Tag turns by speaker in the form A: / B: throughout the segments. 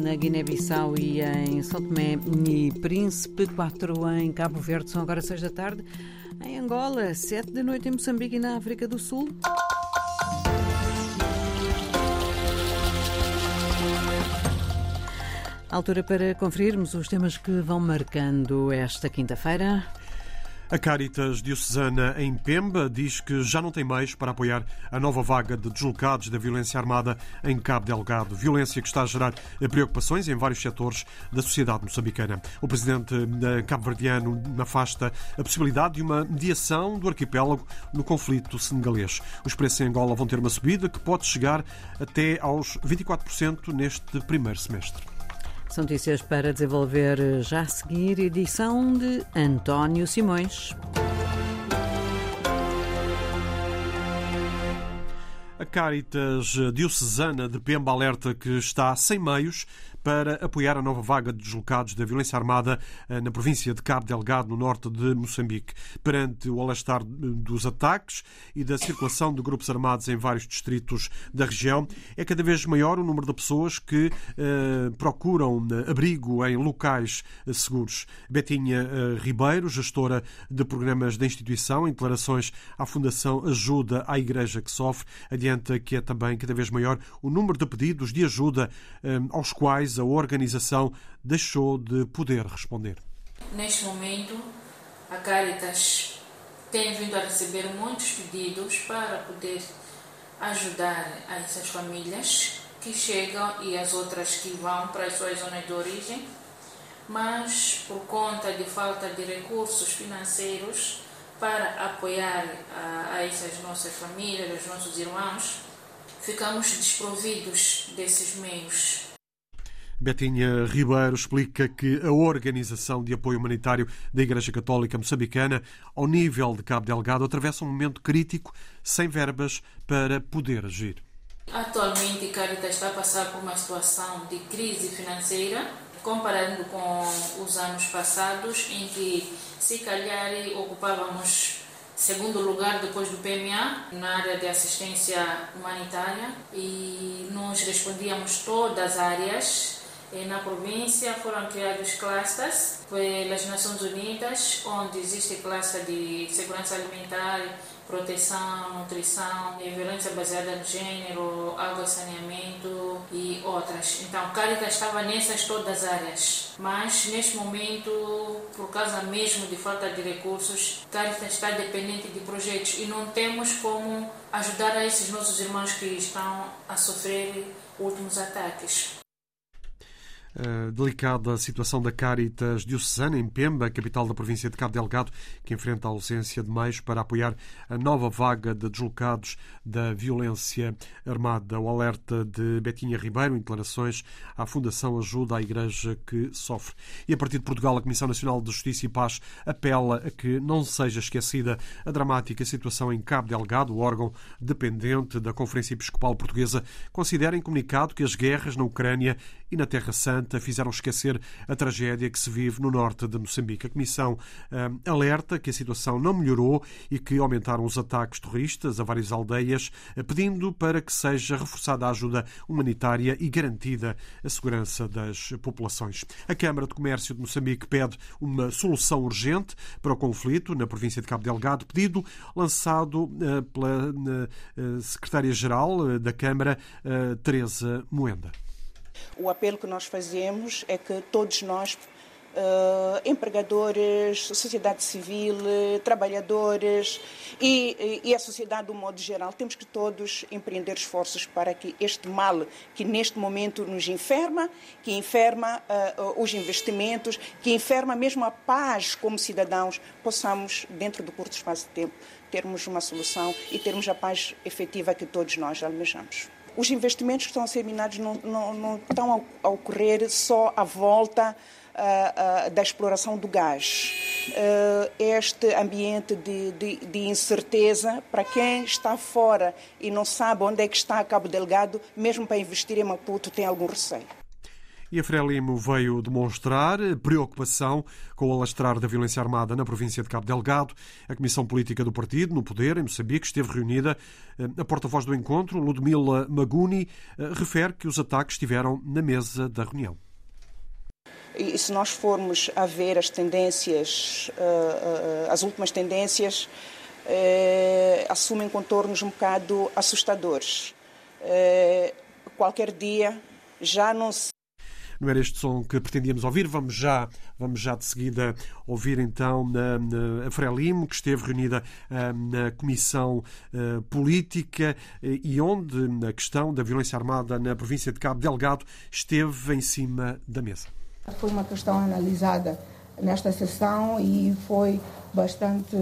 A: na Guiné-Bissau e em São Tomé e Príncipe, 4 em Cabo Verde, são agora 6 da tarde. Em Angola, 7 da noite em Moçambique e na África do Sul. Altura para conferirmos os temas que vão marcando esta quinta-feira.
B: A Caritas Diocesana em Pemba diz que já não tem meios para apoiar a nova vaga de deslocados da violência armada em Cabo Delgado. Violência que está a gerar preocupações em vários setores da sociedade moçambicana. O presidente cabo-verdiano afasta a possibilidade de uma mediação do arquipélago no conflito senegalês. Os preços em Angola vão ter uma subida que pode chegar até aos 24% neste primeiro semestre.
A: São notícias para desenvolver já a seguir, edição de António Simões.
B: A Caritas Diocesana de Pemba alerta que está sem meios para apoiar a nova vaga de deslocados da violência armada eh, na província de Cabo Delgado, no norte de Moçambique. Perante o alastar dos ataques e da circulação de grupos armados em vários distritos da região, é cada vez maior o número de pessoas que eh, procuram eh, abrigo em locais eh, seguros. Betinha eh, Ribeiro, gestora de programas da instituição, em declarações à Fundação Ajuda à Igreja que Sofre, adianta que é também cada vez maior o número de pedidos de ajuda eh, aos quais a organização deixou de poder responder.
C: Neste momento, a Caritas tem vindo a receber muitos pedidos para poder ajudar essas famílias que chegam e as outras que vão para as suas zonas de origem, mas por conta de falta de recursos financeiros para apoiar a, a essas nossas famílias, os nossos irmãos, ficamos desprovidos desses meios.
B: Betinha Ribeiro explica que a organização de apoio humanitário da Igreja Católica Moçambicana, ao nível de Cabo Delgado, atravessa um momento crítico, sem verbas para poder agir.
C: Atualmente, Caritas está a passar por uma situação de crise financeira, comparando com os anos passados, em que, se calhar, ocupávamos segundo lugar depois do PMA na área de assistência humanitária e nós respondíamos todas as áreas na província foram criados clusters pelas Nações Unidas, onde existe cluster de segurança alimentar, proteção, nutrição, violência baseada no gênero, água saneamento e outras. Então, Caritas estava nessas todas as áreas, mas neste momento, por causa mesmo de falta de recursos, Caritas está dependente de projetos e não temos como ajudar a esses nossos irmãos que estão a sofrer últimos ataques.
B: Uh, delicada situação da Caritas Diocesana em Pemba, capital da província de Cabo Delgado, que enfrenta a ausência de meios para apoiar a nova vaga de deslocados da violência armada. O alerta de Betinha Ribeiro em declarações à Fundação Ajuda à Igreja que Sofre. E a partir de Portugal, a Comissão Nacional de Justiça e Paz apela a que não seja esquecida a dramática situação em Cabo Delgado. O órgão dependente da Conferência Episcopal Portuguesa considera em comunicado que as guerras na Ucrânia e na Terra Santa fizeram esquecer a tragédia que se vive no norte de Moçambique. A Comissão hum, alerta que a situação não melhorou e que aumentaram os ataques terroristas a várias aldeias, pedindo para que seja reforçada a ajuda humanitária e garantida a segurança das populações. A Câmara de Comércio de Moçambique pede uma solução urgente para o conflito na província de Cabo Delgado, pedido lançado uh, pela secretária-geral da Câmara, Teresa Moenda.
D: O apelo que nós fazemos é que todos nós, uh, empregadores, sociedade civil, trabalhadores e, e, a sociedade do modo geral, temos que todos empreender esforços para que este mal que neste momento nos enferma, que enferma uh, os investimentos, que enferma mesmo a paz como cidadãos, possamos, dentro do curto espaço de tempo, termos uma solução e termos a paz efetiva que todos nós almejamos os investimentos que estão a ser minados não, não, não estão a, ocorrer só à volta uh, uh, da exploração do gás. Uh, este ambiente de, de, de, incerteza, para quem está fora e não sabe onde é que está Cabo Delgado, mesmo para investir em Maputo, tem algum receio.
B: E a Frelimo veio demonstrar preocupação com o alastrar da violência armada na província de Cabo Delgado. A Comissão Política do Partido, no poder, em Moçambique, esteve reunida. A porta-voz do encontro, Ludmila Maguni, refere que os ataques estiveram na mesa da reunião.
D: E se nós formos a ver as tendências, as últimas tendências, assumem contornos um bocado assustadores. Qualquer dia já não se
B: não era este som que pretendíamos ouvir. Vamos já, vamos já de seguida ouvir então a Frelimo, que esteve reunida uh, na Comissão uh, Política e onde a questão da violência armada na província de Cabo Delgado esteve em cima da mesa.
E: Foi uma questão analisada nesta sessão e foi bastante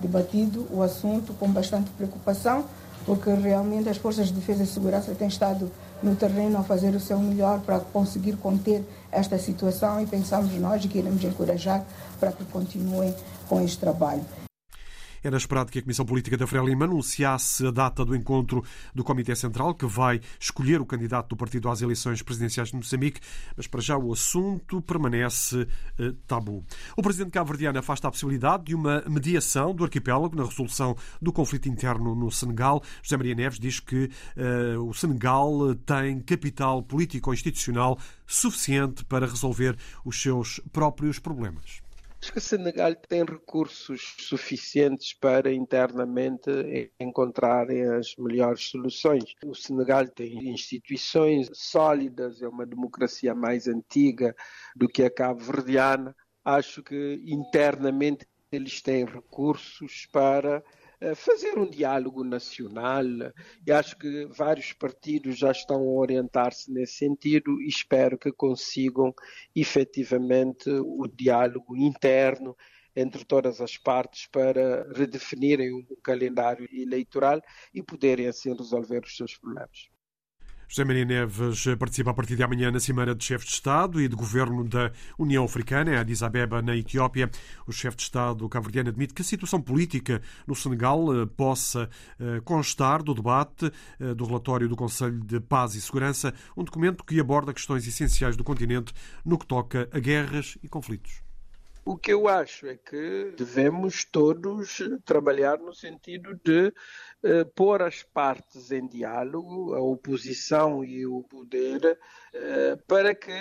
E: debatido o assunto com bastante preocupação, porque realmente as forças de defesa e segurança têm estado no terreno a fazer o seu melhor para conseguir conter esta situação e pensamos nós que iremos encorajar para que continuem com este trabalho.
B: Era esperado que a Comissão Política da Frelima anunciasse a data do encontro do Comitê Central, que vai escolher o candidato do partido às eleições presidenciais de Moçambique, mas para já o assunto permanece eh, tabu. O presidente cabo-verdiano afasta a possibilidade de uma mediação do arquipélago na resolução do conflito interno no Senegal. José Maria Neves diz que eh, o Senegal tem capital político-institucional suficiente para resolver os seus próprios problemas.
F: Acho que o Senegal tem recursos suficientes para internamente encontrarem as melhores soluções. O Senegal tem instituições sólidas, é uma democracia mais antiga do que a cabo-verdiana. Acho que internamente eles têm recursos para fazer um diálogo nacional e acho que vários partidos já estão a orientar-se nesse sentido e espero que consigam efetivamente o diálogo interno entre todas as partes para redefinirem um calendário eleitoral e poderem assim resolver os seus problemas.
B: José Maria Neves participa a partir de amanhã na Cimeira de Chefes de Estado e de Governo da União Africana, em Addis Abeba, na Etiópia. O chefe de Estado cabo-verdiano admite que a situação política no Senegal eh, possa eh, constar do debate eh, do relatório do Conselho de Paz e Segurança, um documento que aborda questões essenciais do continente no que toca a guerras e conflitos.
F: O que eu acho é que devemos todos trabalhar no sentido de eh, pôr as partes em diálogo, a oposição e o poder, eh, para que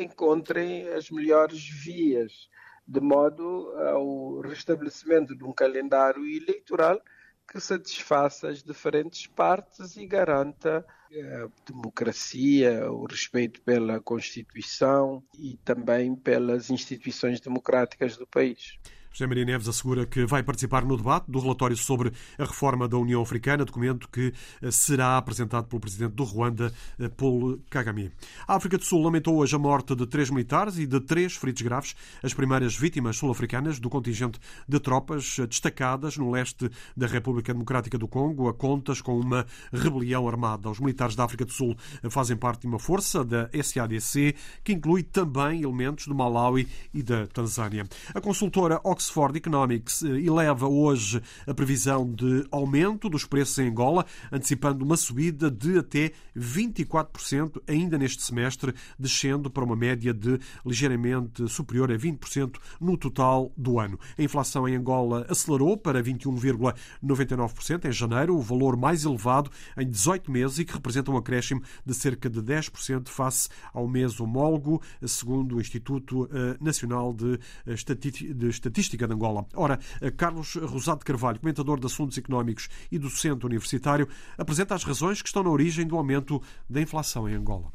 F: encontrem as melhores vias, de modo ao restabelecimento de um calendário eleitoral que satisfaça as diferentes partes e garanta a democracia, o respeito pela Constituição e também pelas instituições democráticas do país.
B: José Maria Neves assegura que vai participar no debate do relatório sobre a reforma da União Africana, documento que eh, será apresentado pelo presidente do Ruanda, eh, Paul Kagame. A África do Sul lamentou hoje a morte de três militares e de três feridos graves, as primeiras vítimas sul-africanas do contingente de tropas destacadas no leste da República Democrática do Congo, a contas com uma rebelião armada. Os militares da África do Sul fazem parte de uma força da SADC, que inclui também elementos do Malawi e da Tanzânia. A consultora Oxford Oxford Economics eh, eleva hoje a previsão de aumento dos preços em Angola, antecipando uma subida de até 24% ainda neste semestre, descendo para uma média de ligeiramente superior a 20% no total do ano. A inflação em Angola acelerou para 21,99% em janeiro, o valor mais elevado em 18 meses e que representa um acréscimo de cerca de 10% face ao mês homólogo, segundo o Instituto eh, Nacional de Estatística de Angola. Ora, Carlos Rosado Carvalho, comentador de assuntos económicos e docente universitário, apresenta as razões que estão na origem do aumento da inflação em Angola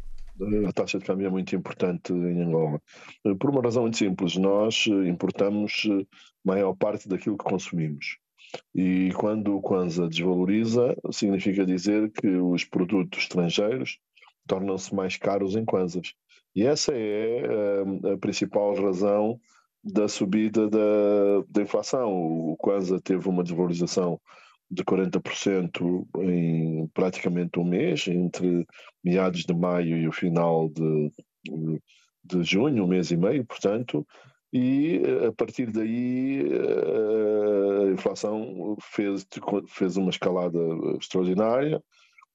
G: a taxa de câmbio é muito importante em Angola. Por uma razão muito simples, nós importamos maior parte daquilo que consumimos. E quando o Kwanza desvaloriza, significa dizer que os produtos estrangeiros tornam-se mais caros em Kwanzas. E essa é a principal razão da subida da, da inflação. O Kwanza teve uma desvalorização de 40% em praticamente um mês, entre meados de maio e o final de, de junho, um mês e meio, portanto, e a partir daí a inflação fez, fez uma escalada extraordinária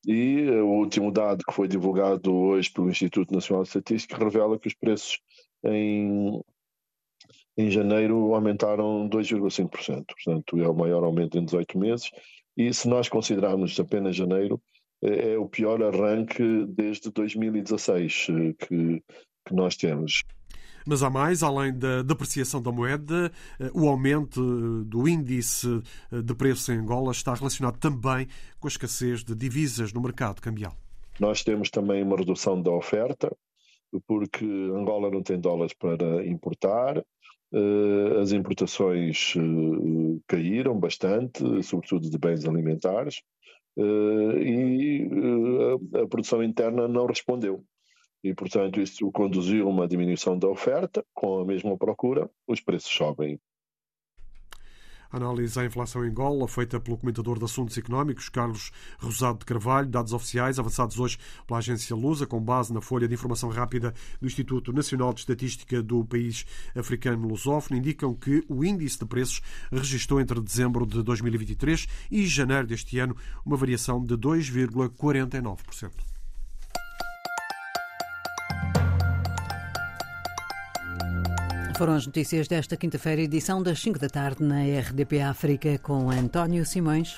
G: E o último dado que foi divulgado hoje pelo Instituto Nacional de Estatística revela que os preços em, em janeiro aumentaram 2,5%. Portanto, é o maior aumento em 18 meses. E se nós considerarmos apenas janeiro, é, é o pior arranque desde 2016 eh, que, que nós temos.
B: Mas há mais, além da depreciação da moeda, eh, o aumento eh, do índice de preços em Angola está relacionado também com a escassez de divisas no mercado cambial.
G: Nós temos também uma redução da oferta, porque Angola não tem dólares para importar, as importações caíram bastante, sobretudo de bens alimentares, e a produção interna não respondeu. E, portanto, isso conduziu a uma diminuição da oferta, com a mesma procura, os preços sobem.
B: Análise à inflação em Angola, feita pelo comentador de assuntos económicos, Carlos Rosado de Carvalho. Dados oficiais avançados hoje pela agência Lusa, com base na folha de informação rápida do Instituto Nacional de Estatística do país africano lusófono, indicam que o índice de preços registrou entre dezembro de 2023 e janeiro deste ano uma variação de 2,49%.
A: Foram as notícias desta quinta-feira, edição das 5 da tarde na RDP África com António Simões.